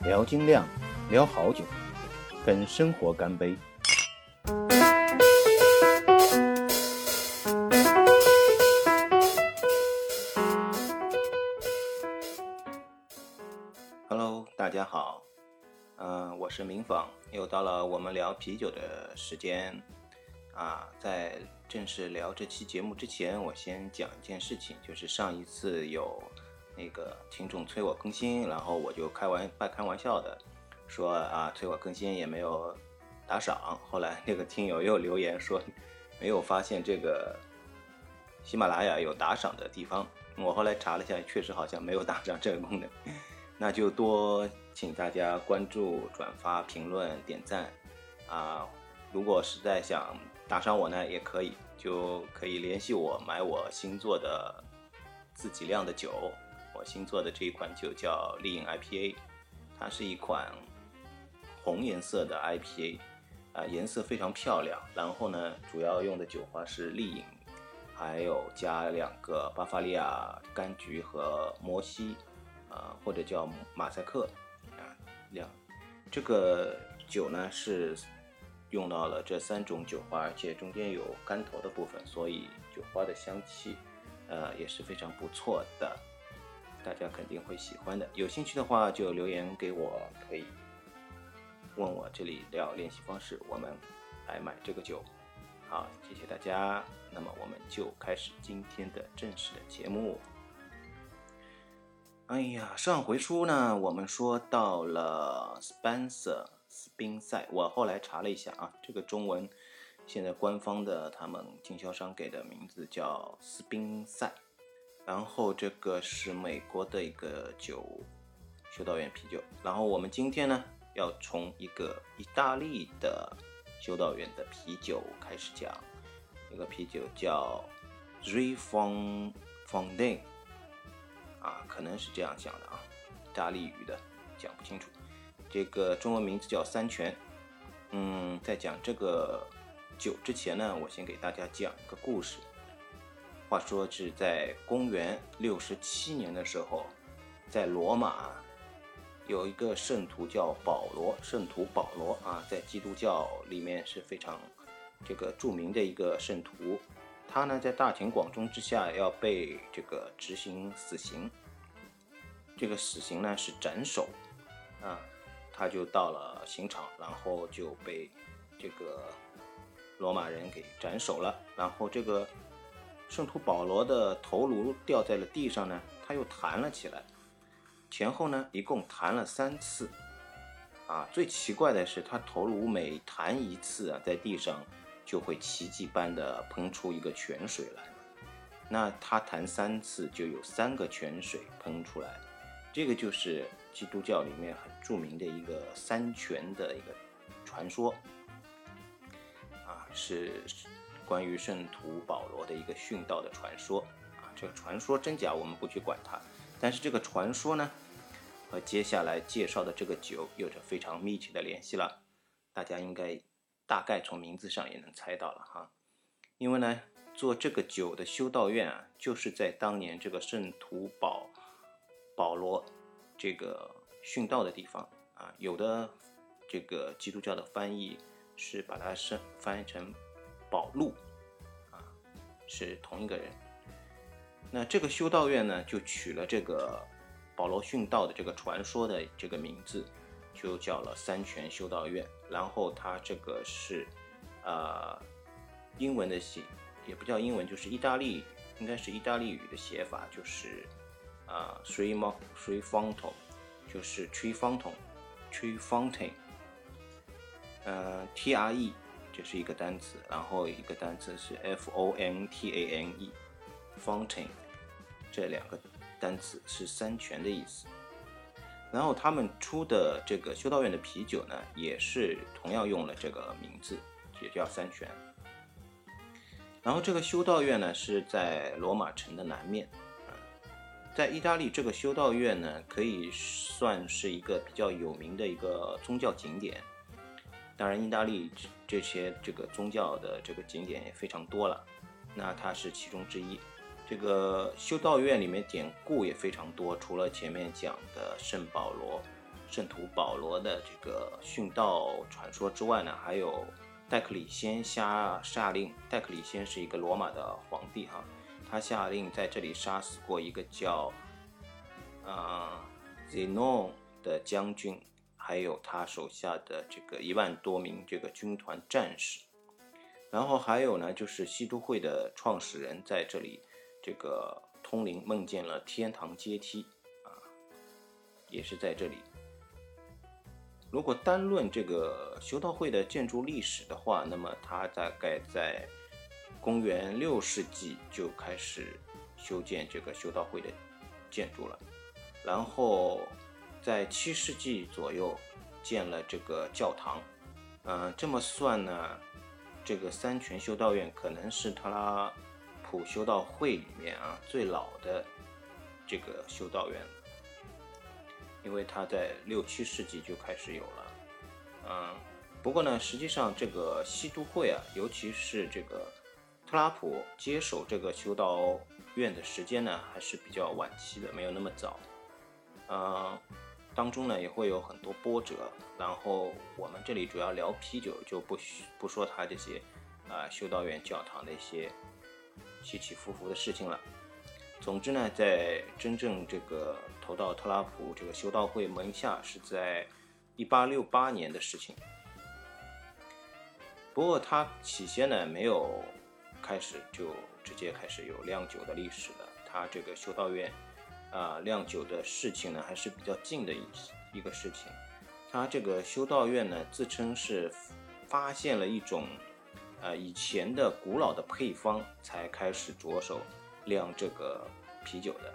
聊精酿，聊好酒，跟生活干杯。Hello，大家好，嗯、我是明坊，又到了我们聊啤酒的时间啊。在正式聊这期节目之前，我先讲一件事情，就是上一次有那个听众催我更新，然后我就开玩半开玩笑的说啊，催我更新也没有打赏。后来那个听友又留言说没有发现这个喜马拉雅有打赏的地方。我后来查了一下，确实好像没有打赏这个功能。那就多请大家关注、转发、评论、点赞啊！如果实在想打赏我呢，也可以，就可以联系我买我新做的自己酿的酒。我新做的这一款酒叫丽影 IPA，它是一款红颜色的 IPA，啊、颜色非常漂亮。然后呢，主要用的酒花是丽影，还有加两个巴伐利亚柑橘和摩西。啊，或者叫马赛克啊，两这个酒呢是用到了这三种酒花，而且中间有干头的部分，所以酒花的香气呃也是非常不错的，大家肯定会喜欢的。有兴趣的话就留言给我，可以问我这里聊联系方式，我们来买这个酒。好，谢谢大家。那么我们就开始今天的正式的节目。哎呀，上回书呢，我们说到了 Spencer 斯宾塞，我后来查了一下啊，这个中文现在官方的他们经销商给的名字叫斯宾塞，然后这个是美国的一个酒修道院啤酒，然后我们今天呢要从一个意大利的修道院的啤酒开始讲，这个啤酒叫 r e f o n f o n d a n 啊，可能是这样讲的啊，意大利语的讲不清楚。这个中文名字叫三全。嗯，在讲这个酒之前呢，我先给大家讲一个故事。话说是在公元六十七年的时候，在罗马有一个圣徒叫保罗，圣徒保罗啊，在基督教里面是非常这个著名的一个圣徒。他呢，在大庭广众之下要被这个执行死刑。这个死刑呢是斩首，啊，他就到了刑场，然后就被这个罗马人给斩首了。然后这个圣徒保罗的头颅掉在了地上呢，他又弹了起来，前后呢一共弹了三次。啊，最奇怪的是，他头颅每弹一次啊，在地上。就会奇迹般的喷出一个泉水来，那他弹三次就有三个泉水喷出来，这个就是基督教里面很著名的一个三泉的一个传说，啊，是关于圣徒保罗的一个殉道的传说，啊，这个传说真假我们不去管它，但是这个传说呢，和接下来介绍的这个酒有着非常密切的联系了，大家应该。大概从名字上也能猜到了哈，因为呢，做这个酒的修道院啊，就是在当年这个圣徒保保罗这个殉道的地方啊。有的这个基督教的翻译是把它是翻译成保禄啊，是同一个人。那这个修道院呢，就取了这个保罗殉道的这个传说的这个名字。就叫了三泉修道院，然后它这个是，呃，英文的写也不叫英文，就是意大利，应该是意大利语的写法，就是啊，three mo three fountain，就是 tree fountain，tree fountain，呃，T R E 这是一个单词，然后一个单词是 F O N T A N E，fountain，这两个单词是三泉的意思。然后他们出的这个修道院的啤酒呢，也是同样用了这个名字，也叫三泉。然后这个修道院呢是在罗马城的南面，在意大利这个修道院呢可以算是一个比较有名的一个宗教景点。当然，意大利这些这个宗教的这个景点也非常多了，那它是其中之一。这个修道院里面典故也非常多，除了前面讲的圣保罗圣徒保罗的这个殉道传说之外呢，还有戴克里先下下令，戴克里先是一个罗马的皇帝哈，他下令在这里杀死过一个叫啊 Zenon 的将军，还有他手下的这个一万多名这个军团战士，然后还有呢，就是西都会的创始人在这里这个通灵梦见了天堂阶梯啊，也是在这里。如果单论这个修道会的建筑历史的话，那么它大概在公元六世纪就开始修建这个修道会的建筑了，然后在七世纪左右建了这个教堂。嗯，这么算呢，这个三泉修道院可能是特拉普修道会里面啊最老的这个修道院。因为它在六七世纪就开始有了，嗯，不过呢，实际上这个西都会啊，尤其是这个特拉普接手这个修道院的时间呢，还是比较晚期的，没有那么早，嗯，当中呢也会有很多波折。然后我们这里主要聊啤酒，就不不说它这些啊修道院教堂的一些起起伏伏的事情了。总之呢，在真正这个投到特拉普这个修道会门下是在一八六八年的事情。不过他起先呢没有开始就直接开始有酿酒的历史的，他这个修道院啊酿酒的事情呢还是比较近的一一个事情。他这个修道院呢自称是发现了一种呃以前的古老的配方，才开始着手。酿这个啤酒的，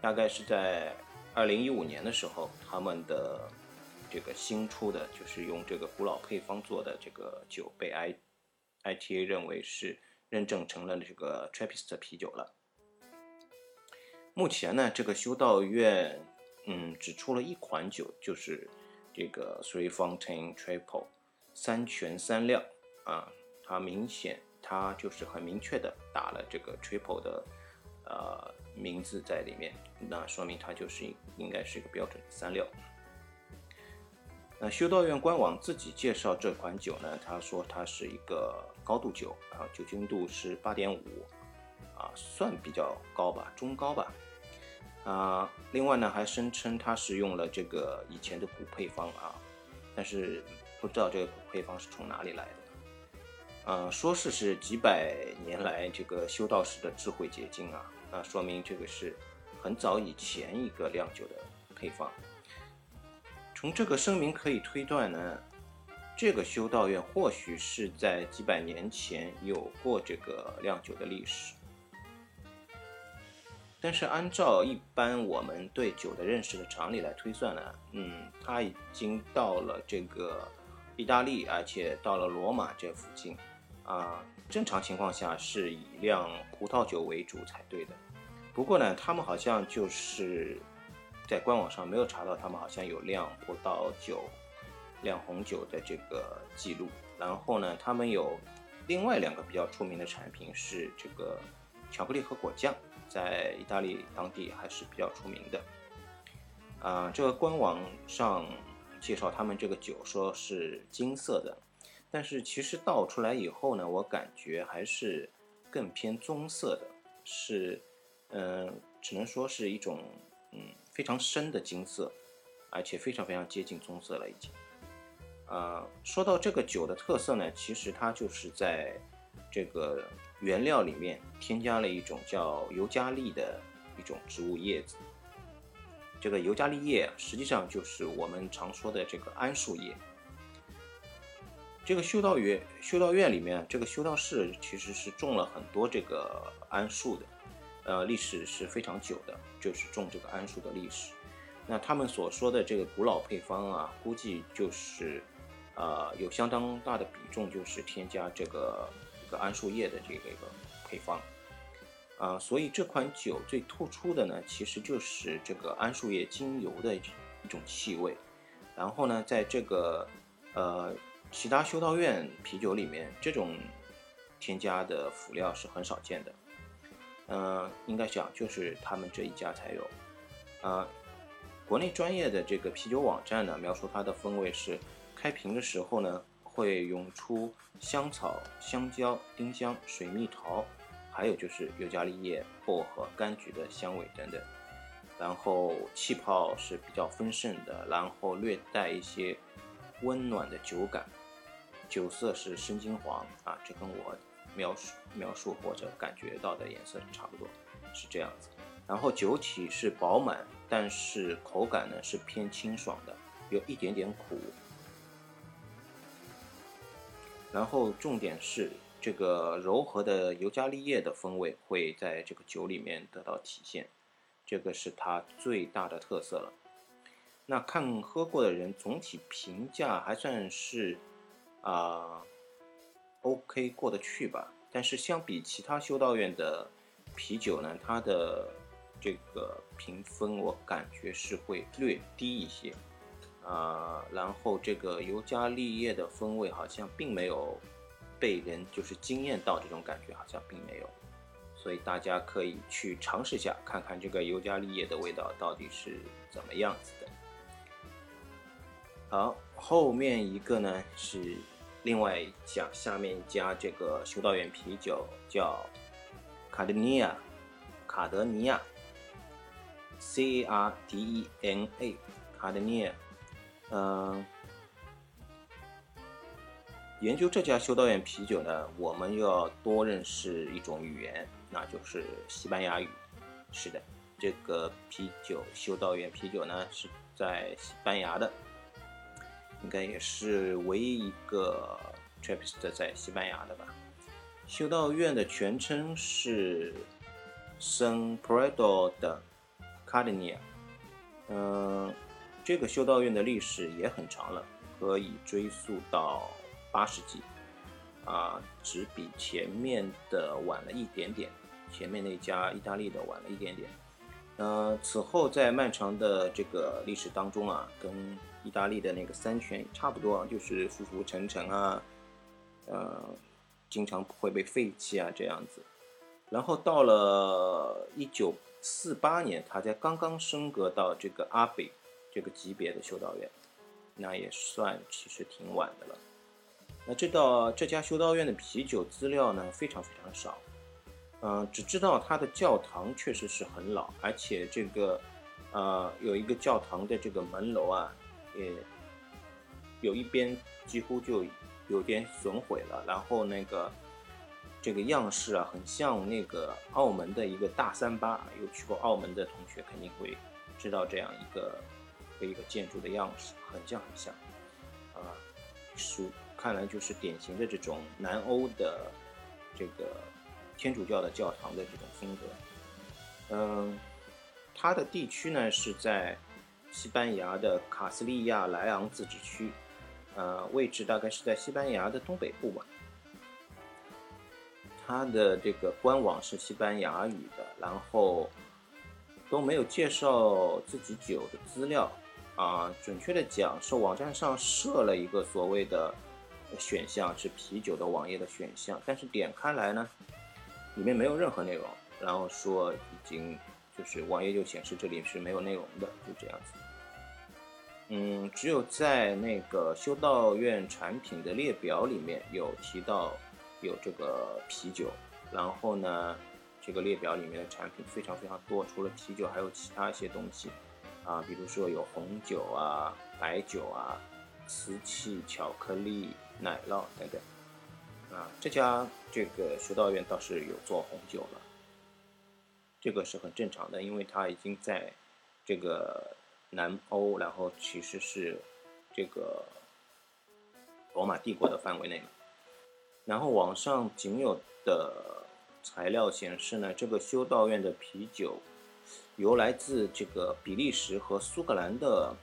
大概是在二零一五年的时候，他们的这个新出的，就是用这个古老配方做的这个酒，被 I I T A 认为是认证成了这个 Trappist 啤酒了。目前呢，这个修道院嗯只出了一款酒，就是这个 Three Fountain Triple 三泉三料啊，它明显。它就是很明确的打了这个 triple 的呃名字在里面，那说明它就是应该是一个标准的三料。那修道院官网自己介绍这款酒呢，他说它是一个高度酒，啊，酒精度是八点五，啊，算比较高吧，中高吧。啊，另外呢还声称它是用了这个以前的古配方啊，但是不知道这个古配方是从哪里来的。呃，说是是几百年来这个修道士的智慧结晶啊，那说明这个是很早以前一个酿酒的配方。从这个声明可以推断呢，这个修道院或许是在几百年前有过这个酿酒的历史。但是按照一般我们对酒的认识的常理来推算呢，嗯，它已经到了这个意大利，而且到了罗马这附近。啊，正常情况下是以酿葡萄酒为主才对的。不过呢，他们好像就是在官网上没有查到，他们好像有酿葡萄酒、酿红酒的这个记录。然后呢，他们有另外两个比较出名的产品是这个巧克力和果酱，在意大利当地还是比较出名的。啊，这个官网上介绍他们这个酒说是金色的。但是其实倒出来以后呢，我感觉还是更偏棕色的，是，嗯，只能说是一种嗯非常深的金色，而且非常非常接近棕色了已经。啊，说到这个酒的特色呢，其实它就是在这个原料里面添加了一种叫尤加利的一种植物叶子。这个尤加利叶实际上就是我们常说的这个桉树叶。这个修道院，修道院里面，这个修道士其实是种了很多这个桉树的，呃，历史是非常久的，就是种这个桉树的历史。那他们所说的这个古老配方啊，估计就是，呃，有相当大的比重就是添加这个个桉树叶的这个一个配方，啊，所以这款酒最突出的呢，其实就是这个桉树叶精油的一种气味。然后呢，在这个，呃。其他修道院啤酒里面，这种添加的辅料是很少见的。嗯，应该讲就是他们这一家才有。啊，国内专业的这个啤酒网站呢，描述它的风味是：开瓶的时候呢，会涌出香草、香蕉、丁香、水蜜桃，还有就是尤加利叶、薄荷、柑橘的香味等等。然后气泡是比较丰盛的，然后略带一些温暖的酒感，酒色是深金黄啊，这跟我描述描述或者感觉到的颜色差不多，是这样子。然后酒体是饱满，但是口感呢是偏清爽的，有一点点苦。然后重点是这个柔和的尤加利叶的风味会在这个酒里面得到体现。这个是它最大的特色了。那看喝过的人总体评价还算是啊 OK 过得去吧。但是相比其他修道院的啤酒呢，它的这个评分我感觉是会略低一些啊。然后这个尤加利叶的风味好像并没有被人就是惊艳到，这种感觉好像并没有。所以大家可以去尝试一下，看看这个尤加利叶的味道到底是怎么样子的。好，后面一个呢是另外一家，下面一家这个修道院啤酒叫卡德尼亚，卡德尼亚，C A R D E N A，卡德尼亚，嗯。研究这家修道院啤酒呢，我们要多认识一种语言，那就是西班牙语。是的，这个啤酒修道院啤酒呢是在西班牙的，应该也是唯一一个 Trappist 在西班牙的吧。修道院的全称是 San Pedro de Cardenia。嗯，这个修道院的历史也很长了，可以追溯到。八世纪，啊，只比前面的晚了一点点，前面那家意大利的晚了一点点。呃，此后在漫长的这个历史当中啊，跟意大利的那个三权差不多，就是浮浮沉沉啊，呃，经常会被废弃啊这样子。然后到了一九四八年，他才刚刚升格到这个阿北这个级别的修道院，那也算其实挺晚的了。那这道这家修道院的啤酒资料呢，非常非常少，嗯，只知道它的教堂确实是很老，而且这个，呃，有一个教堂的这个门楼啊，也有一边几乎就有点损毁了，然后那个这个样式啊，很像那个澳门的一个大三巴，有去过澳门的同学肯定会知道这样一个一个建筑的样式，很像很像，啊，属。看来就是典型的这种南欧的这个天主教的教堂的这种风格。嗯，它的地区呢是在西班牙的卡斯利亚莱昂自治区，呃，位置大概是在西班牙的东北部吧。它的这个官网是西班牙语的，然后都没有介绍自己酒的资料啊。准确的讲，是网站上设了一个所谓的。选项是啤酒的网页的选项，但是点开来呢，里面没有任何内容，然后说已经就是网页就显示这里是没有内容的，就这样子。嗯，只有在那个修道院产品的列表里面有提到有这个啤酒，然后呢，这个列表里面的产品非常非常多，除了啤酒还有其他一些东西啊，比如说有红酒啊、白酒啊、瓷器、巧克力。奶酪等等，啊，这家这个修道院倒是有做红酒了，这个是很正常的，因为它已经在这个南欧，然后其实是这个罗马帝国的范围内嘛。然后网上仅有的材料显示呢，这个修道院的啤酒由来自这个比利时和苏格兰的。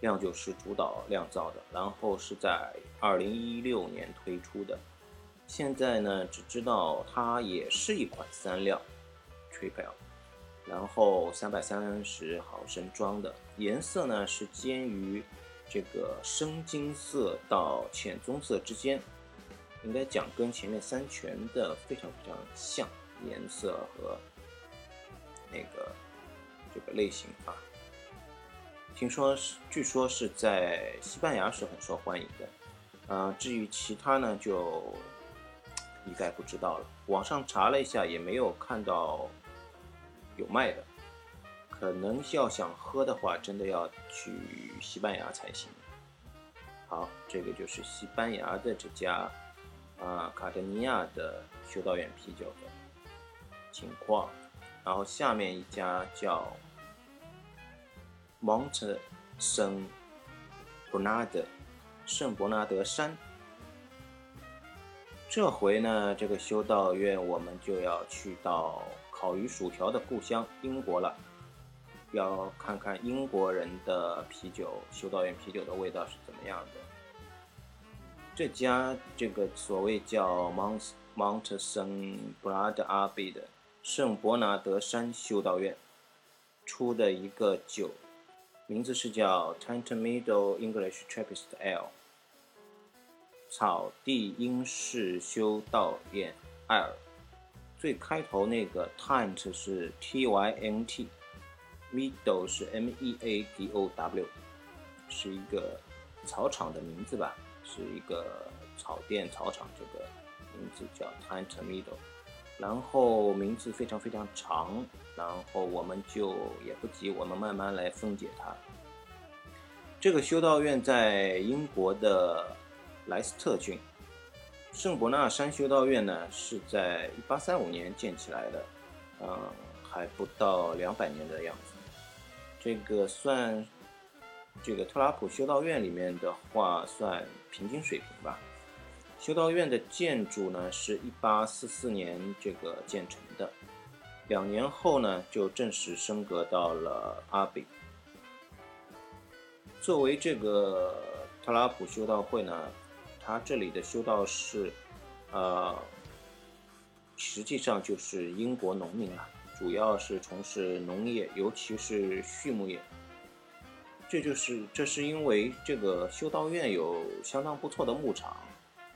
酿酒师主导酿造的，然后是在二零一六年推出的。现在呢，只知道它也是一款三料 triple，然后三百三十毫升装的，颜色呢是介于这个深金色到浅棕色之间，应该讲跟前面三全的非常非常像，颜色和那个这个类型啊。听说是，据说是在西班牙是很受欢迎的。呃，至于其他呢，就一概不知道了。网上查了一下，也没有看到有卖的。可能要想喝的话，真的要去西班牙才行。好，这个就是西班牙的这家啊卡德尼亚的修道院啤酒的情况。然后下面一家叫 Mont Saint Bernard 圣伯纳德山。这回呢，这个修道院我们就要去到烤鱼薯条的故乡英国了。要看看英国人的啤酒，修道院啤酒的味道是怎么样的。这家这个所谓叫 Mount Mount Saint Bernard Abbey 的圣伯纳德山修道院出的一个酒，名字是叫 t e n t e Middle English Trappist Ale，草地英式修道院艾尔。最开头那个 Tent 是 T Y N T。Meadow 是 M-E-A-D-O-W，是一个草场的名字吧，是一个草甸草场，这个名字叫 Tent Meadow。然后名字非常非常长，然后我们就也不急，我们慢慢来分解它。这个修道院在英国的莱斯特郡，圣伯纳山修道院呢是在1835年建起来的，嗯，还不到两百年的样子。这个算这个特拉普修道院里面的话，算平均水平吧。修道院的建筑呢，是一八四四年这个建成的，两年后呢，就正式升格到了阿比。作为这个特拉普修道会呢，它这里的修道士，呃，实际上就是英国农民了。主要是从事农业，尤其是畜牧业。这就是这是因为这个修道院有相当不错的牧场，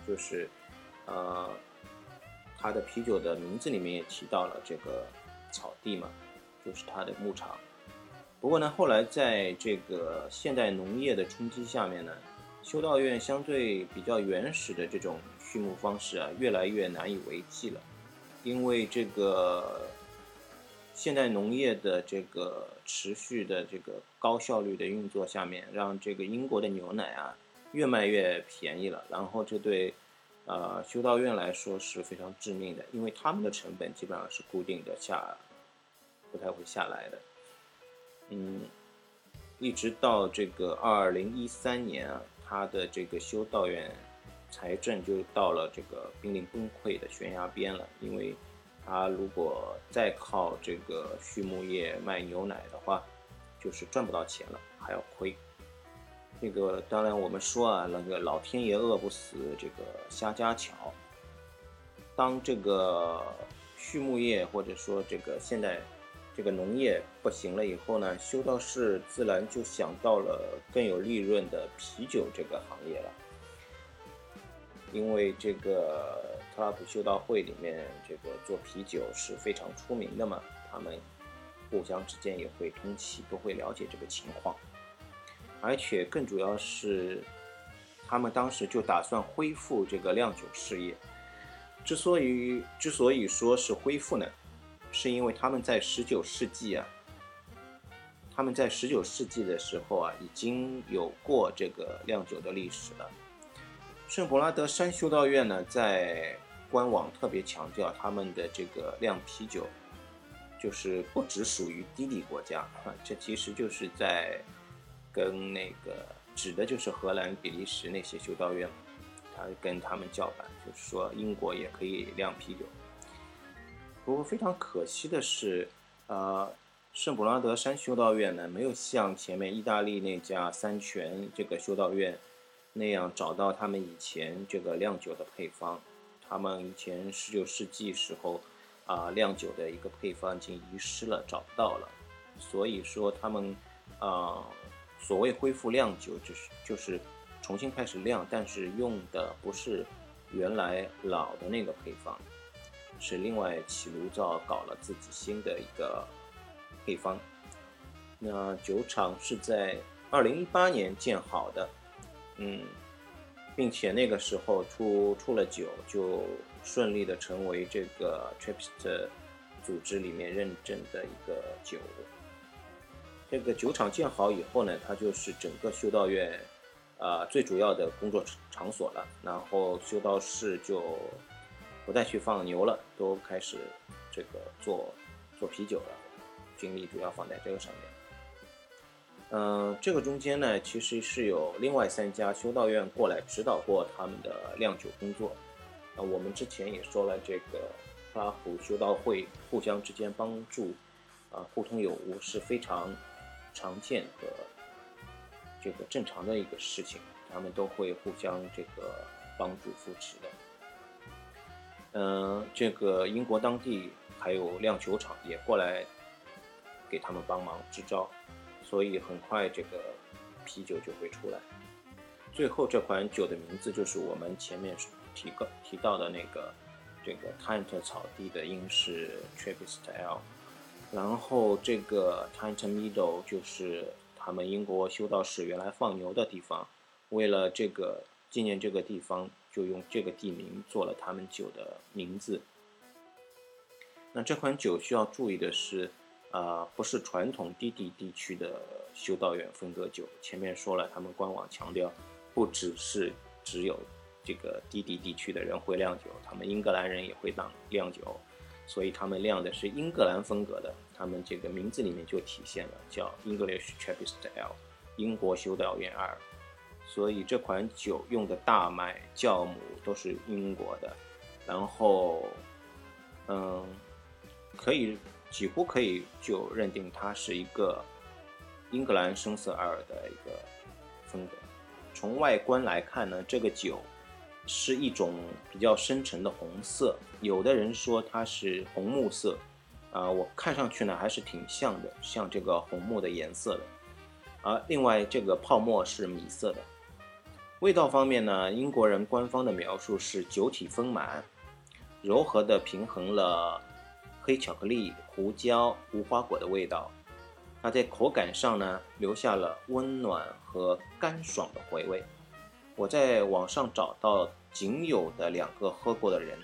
就是，呃，它的啤酒的名字里面也提到了这个草地嘛，就是它的牧场。不过呢，后来在这个现代农业的冲击下面呢，修道院相对比较原始的这种畜牧方式啊，越来越难以为继了，因为这个。现代农业的这个持续的这个高效率的运作下面，让这个英国的牛奶啊越卖越便宜了。然后这对呃修道院来说是非常致命的，因为他们的成本基本上是固定的下，不太会下来的。嗯，一直到这个二零一三年啊，他的这个修道院财政就到了这个濒临崩溃的悬崖边了，因为。他如果再靠这个畜牧业卖牛奶的话，就是赚不到钱了，还要亏。这个当然我们说啊，那个老天爷饿不死这个瞎家巧。当这个畜牧业或者说这个现在这个农业不行了以后呢，修道士自然就想到了更有利润的啤酒这个行业了，因为这个。特拉普修道会里面，这个做啤酒是非常出名的嘛，他们互相之间也会通气，都会了解这个情况，而且更主要是，他们当时就打算恢复这个酿酒事业。之所以之所以说是恢复呢，是因为他们在十九世纪啊，他们在十九世纪的时候啊，已经有过这个酿酒的历史了。圣伯拉德山修道院呢，在官网特别强调他们的这个酿啤酒，就是不只属于低地国家啊，这其实就是在跟那个指的就是荷兰、比利时那些修道院，他跟他们叫板，就是说英国也可以酿啤酒。不过非常可惜的是，呃，圣普拉德山修道院呢，没有像前面意大利那家三泉这个修道院那样找到他们以前这个酿酒的配方。他们以前十九世纪时候，啊，酿酒的一个配方已经遗失了，找不到了。所以说他们，啊，所谓恢复酿酒，就是就是重新开始酿，但是用的不是原来老的那个配方，是另外起炉灶搞了自己新的一个配方。那酒厂是在二零一八年建好的，嗯，并且那个时候出出了酒，就顺利的成为这个 Trappist 组织里面认证的一个酒。这个酒厂建好以后呢，它就是整个修道院，啊，最主要的工作场所了。然后修道士就不再去放牛了，都开始这个做做啤酒了，精力主要放在这个上面。嗯，这个中间呢，其实是有另外三家修道院过来指导过他们的酿酒工作。啊，我们之前也说了，这个拉普修道会互相之间帮助，啊，互通有无是非常。常见的这个正常的一个事情，他们都会互相这个帮助扶持的。嗯，这个英国当地还有酿酒厂也过来给他们帮忙支招，所以很快这个啤酒就会出来。最后这款酒的名字就是我们前面提个提到的那个这个 Kent 草地的英式 Trappist Ale。然后这个 Titan Meadow 就是他们英国修道士原来放牛的地方，为了这个纪念这个地方，就用这个地名做了他们酒的名字。那这款酒需要注意的是，啊，不是传统低地地区的修道院风格酒。前面说了，他们官网强调，不只是只有这个低地地区的人会酿酒，他们英格兰人也会酿酿酒。所以他们酿的是英格兰风格的，他们这个名字里面就体现了叫 English Trappist Ale，英国修道院二。所以这款酒用的大麦酵母都是英国的，然后，嗯，可以几乎可以就认定它是一个英格兰深色二的一个风格。从外观来看呢，这个酒。是一种比较深沉的红色，有的人说它是红木色，啊，我看上去呢还是挺像的，像这个红木的颜色的。而另外这个泡沫是米色的。味道方面呢，英国人官方的描述是酒体丰满，柔和的平衡了黑巧克力、胡椒、无花果的味道。它在口感上呢，留下了温暖和干爽的回味。我在网上找到仅有的两个喝过的人，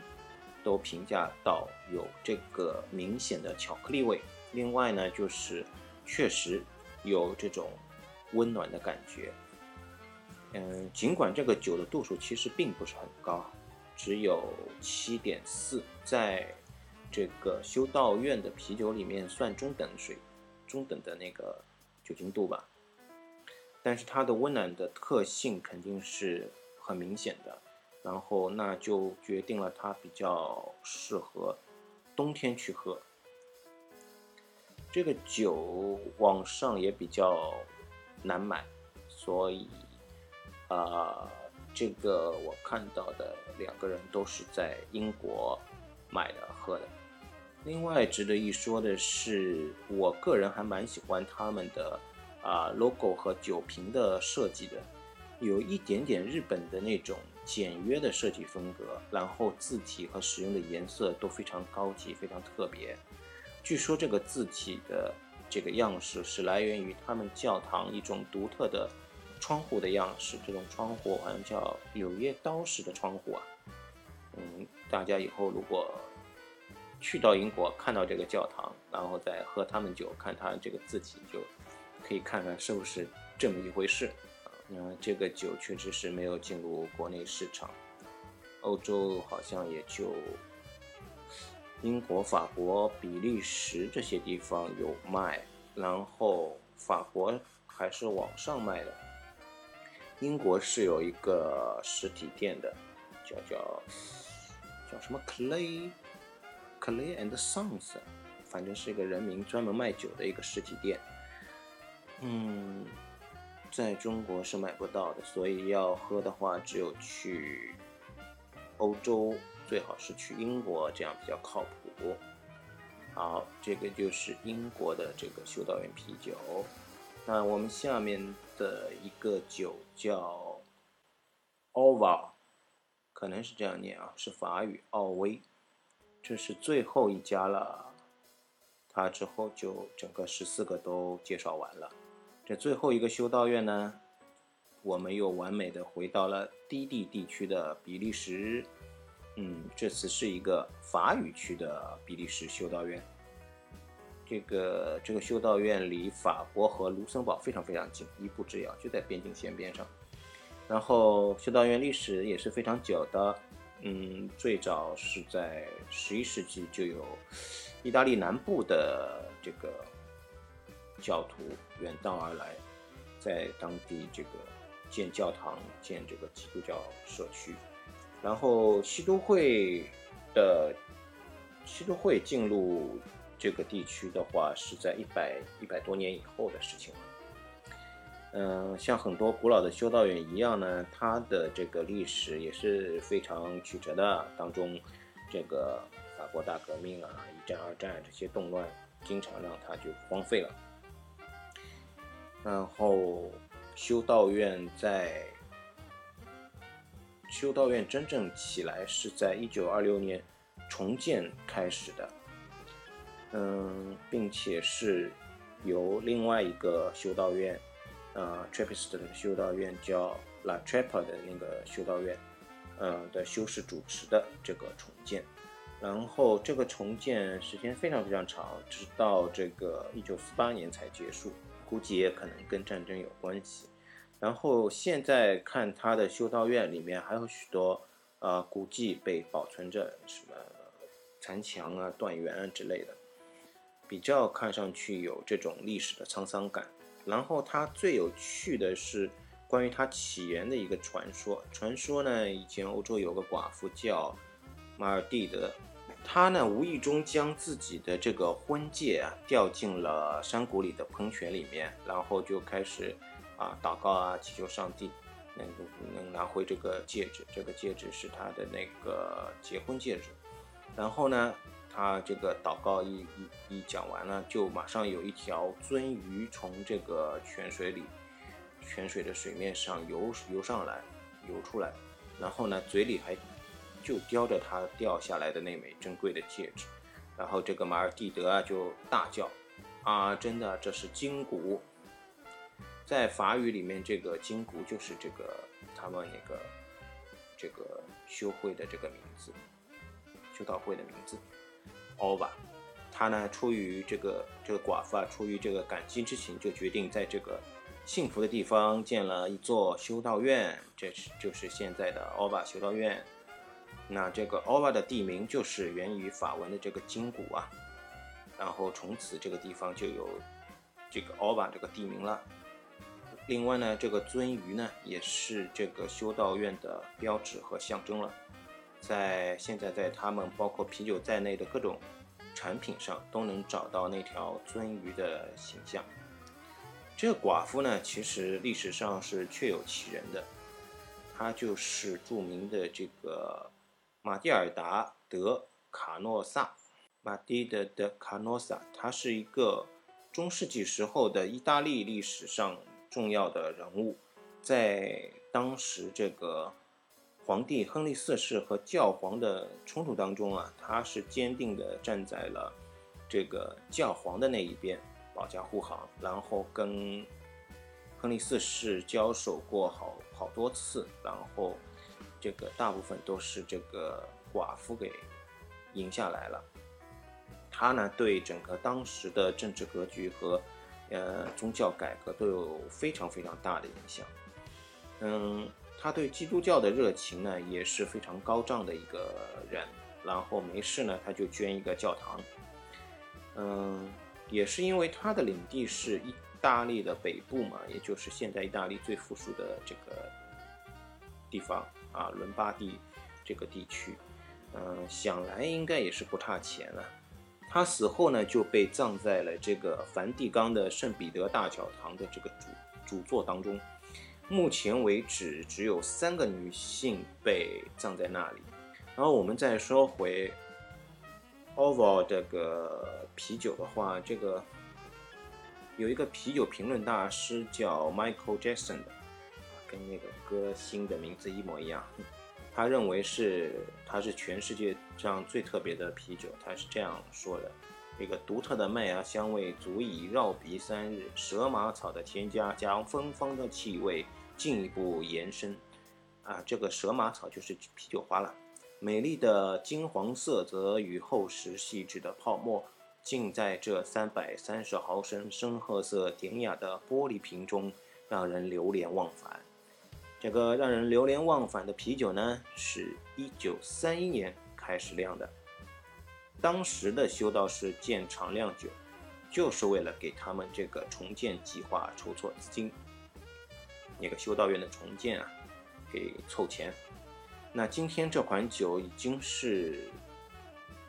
都评价到有这个明显的巧克力味。另外呢，就是确实有这种温暖的感觉。嗯，尽管这个酒的度数其实并不是很高，只有七点四，在这个修道院的啤酒里面算中等水，中等的那个酒精度吧。但是它的温暖的特性肯定是很明显的，然后那就决定了它比较适合冬天去喝。这个酒网上也比较难买，所以啊，这个我看到的两个人都是在英国买的喝的。另外值得一说的是，我个人还蛮喜欢他们的。啊，logo 和酒瓶的设计的，有一点点日本的那种简约的设计风格，然后字体和使用的颜色都非常高级，非常特别。据说这个字体的这个样式是来源于他们教堂一种独特的窗户的样式，这种窗户好像叫柳叶刀式的窗户啊。嗯，大家以后如果去到英国看到这个教堂，然后再喝他们酒，看他这个字体就。可以看看是不是这么一回事啊？那这个酒确实是没有进入国内市场，欧洲好像也就英国、法国、比利时这些地方有卖，然后法国还是网上卖的，英国是有一个实体店的，叫叫叫什么 Clay Clay and Sons，反正是一个人名，专门卖酒的一个实体店。嗯，在中国是买不到的，所以要喝的话，只有去欧洲，最好是去英国，这样比较靠谱。好，这个就是英国的这个修道院啤酒。那我们下面的一个酒叫奥瓦，可能是这样念啊，是法语奥威。这是最后一家了，它之后就整个十四个都介绍完了。这最后一个修道院呢，我们又完美的回到了低地地区的比利时。嗯，这次是一个法语区的比利时修道院。这个这个修道院离法国和卢森堡非常非常近，一步之遥，就在边境线边上。然后修道院历史也是非常久的，嗯，最早是在十一世纪就有意大利南部的这个教徒远道而来，在当地这个建教堂、建这个基督教社区。然后西都会的西都会进入这个地区的话，是在一百一百多年以后的事情了。嗯，像很多古老的修道院一样呢，它的这个历史也是非常曲折的。当中，这个法国大革命啊、一战、二战这些动乱，经常让它就荒废了。然后，修道院在修道院真正起来是在一九二六年重建开始的。嗯，并且是由另外一个修道院。呃，Trappist 的修道院叫 La Trappa 的那个修道院，呃的修士主持的这个重建，然后这个重建时间非常非常长，直到这个一九四八年才结束，估计也可能跟战争有关系。然后现在看它的修道院里面还有许多呃古迹被保存着，什么残墙啊、断垣啊之类的，比较看上去有这种历史的沧桑感。然后它最有趣的是关于它起源的一个传说。传说呢，以前欧洲有个寡妇叫马尔蒂德，他呢无意中将自己的这个婚戒啊掉进了山谷里的喷泉里面，然后就开始啊祷告啊，祈求上帝能能拿回这个戒指。这个戒指是他的那个结婚戒指。然后呢？他这个祷告一一一讲完了，就马上有一条鳟鱼从这个泉水里，泉水的水面上游游上来，游出来，然后呢，嘴里还就叼着他掉下来的那枚珍贵的戒指，然后这个马尔蒂德啊就大叫，啊，真的这是金骨，在法语里面这个金骨就是这个他们那个这个修会的这个名字，修道会的名字。欧巴，他呢出于这个这个寡妇啊，出于这个感激之情，就决定在这个幸福的地方建了一座修道院，这是就是现在的欧巴修道院。那这个欧巴的地名就是源于法文的这个金谷啊，然后从此这个地方就有这个欧巴这个地名了。另外呢，这个鳟鱼呢也是这个修道院的标志和象征了。在现在，在他们包括啤酒在内的各种产品上，都能找到那条鳟鱼的形象。这个寡妇呢，其实历史上是确有其人的，她就是著名的这个马蒂尔达·德卡诺萨，马蒂德·德卡诺萨，他是一个中世纪时候的意大利历史上重要的人物，在当时这个。皇帝亨利四世和教皇的冲突当中啊，他是坚定地站在了这个教皇的那一边，保驾护航，然后跟亨利四世交手过好好多次，然后这个大部分都是这个寡妇给赢下来了。他呢，对整个当时的政治格局和呃宗教改革都有非常非常大的影响。嗯。他对基督教的热情呢也是非常高涨的一个人，然后没事呢他就捐一个教堂，嗯，也是因为他的领地是意大利的北部嘛，也就是现在意大利最富庶的这个地方啊，伦巴第这个地区，嗯，想来应该也是不差钱了。他死后呢就被葬在了这个梵蒂冈的圣彼得大教堂的这个主主座当中。目前为止，只有三个女性被葬在那里。然后我们再说回，Oval 这个啤酒的话，这个有一个啤酒评论大师叫 Michael Jackson 的，跟那个歌星的名字一模一样。他认为是它是全世界上最特别的啤酒，他是这样说的：这个独特的麦芽香味足以绕鼻三日，蛇麻草的添加将芬芳的气味进一步延伸。啊，这个蛇麻草就是啤酒花了。美丽的金黄色则与厚实细致的泡沫，浸在这三百三十毫升深褐色典雅的玻璃瓶中，让人流连忘返。这个让人流连忘返的啤酒呢，是一九三一年开始酿的。当时的修道士建厂酿酒，就是为了给他们这个重建计划筹措资金。那个修道院的重建啊，给凑钱。那今天这款酒已经是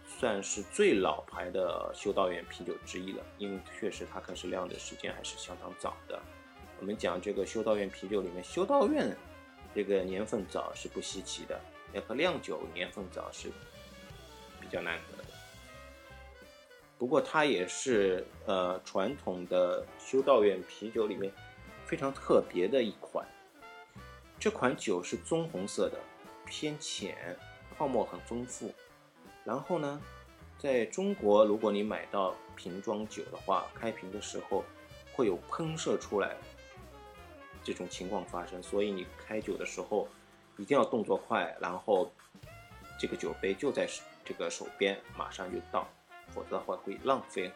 算是最老牌的修道院啤酒之一了，因为确实它开始酿的时间还是相当早的。我们讲这个修道院啤酒里面，修道院这个年份早是不稀奇的，要和酿酒年份早是比较难得的。不过它也是呃传统的修道院啤酒里面非常特别的一款。这款酒是棕红色的，偏浅，泡沫很丰富。然后呢，在中国如果你买到瓶装酒的话，开瓶的时候会有喷射出来这种情况发生，所以你开酒的时候一定要动作快，然后这个酒杯就在这个手边，马上就倒。否则的话会浪费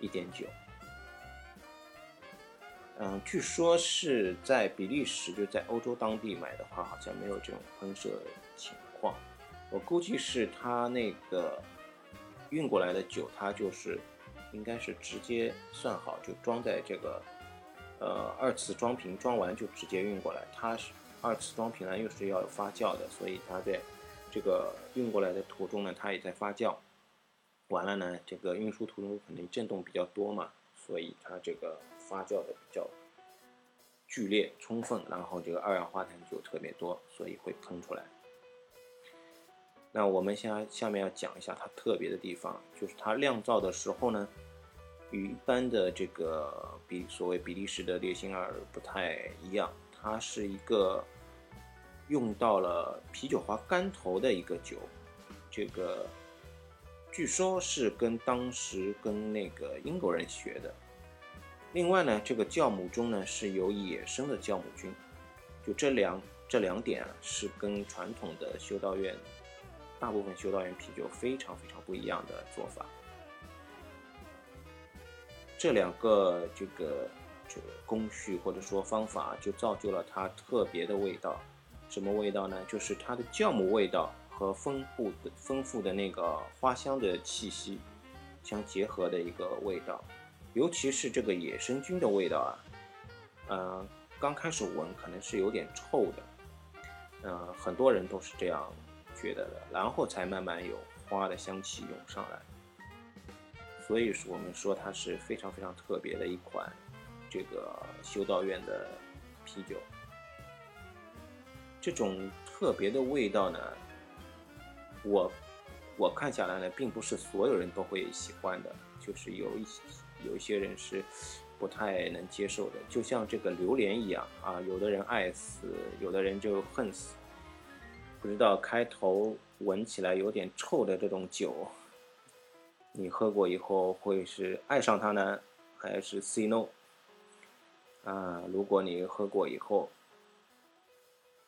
一点酒。嗯，据说是在比利时，就在欧洲当地买的话，好像没有这种喷射情况。我估计是他那个运过来的酒，它就是应该是直接算好就装在这个呃二次装瓶，装完就直接运过来。它是二次装瓶呢，又是要发酵的，所以它在这个运过来的途中呢，它也在发酵。完了呢，这个运输途中肯定震动比较多嘛，所以它这个发酵的比较剧烈、充分，然后这个二氧化碳就特别多，所以会喷出来。那我们先下面要讲一下它特别的地方，就是它酿造的时候呢，与一般的这个比所谓比利时的烈性二不太一样，它是一个用到了啤酒花干头的一个酒，这个。据说是跟当时跟那个英国人学的。另外呢，这个酵母中呢是有野生的酵母菌，就这两这两点啊是跟传统的修道院大部分修道院啤酒非常非常不一样的做法。这两个这个这个工序或者说方法就造就了它特别的味道。什么味道呢？就是它的酵母味道。和丰富的丰富的那个花香的气息相结合的一个味道，尤其是这个野生菌的味道啊，嗯，刚开始闻可能是有点臭的，嗯，很多人都是这样觉得的，然后才慢慢有花的香气涌上来，所以说我们说它是非常非常特别的一款这个修道院的啤酒，这种特别的味道呢。我我看下来呢，并不是所有人都会喜欢的，就是有一些有一些人是不太能接受的，就像这个榴莲一样啊，有的人爱死，有的人就恨死。不知道开头闻起来有点臭的这种酒，你喝过以后会是爱上它呢，还是 say no？啊，如果你喝过以后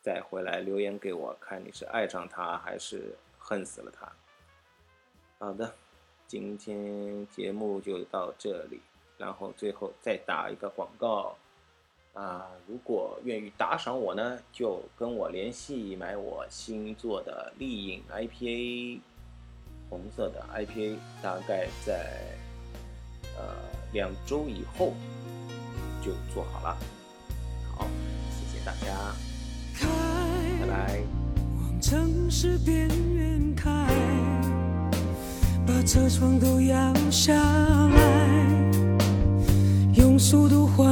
再回来留言给我看，你是爱上它还是？恨死了它。好的，今天节目就到这里，然后最后再打一个广告啊！如果愿意打赏我呢，就跟我联系买我新做的丽影 IPA，红色的 IPA，大概在呃两周以后就做好了。好，谢谢大家，拜拜。城市边缘开，把车窗都摇下来，用速度换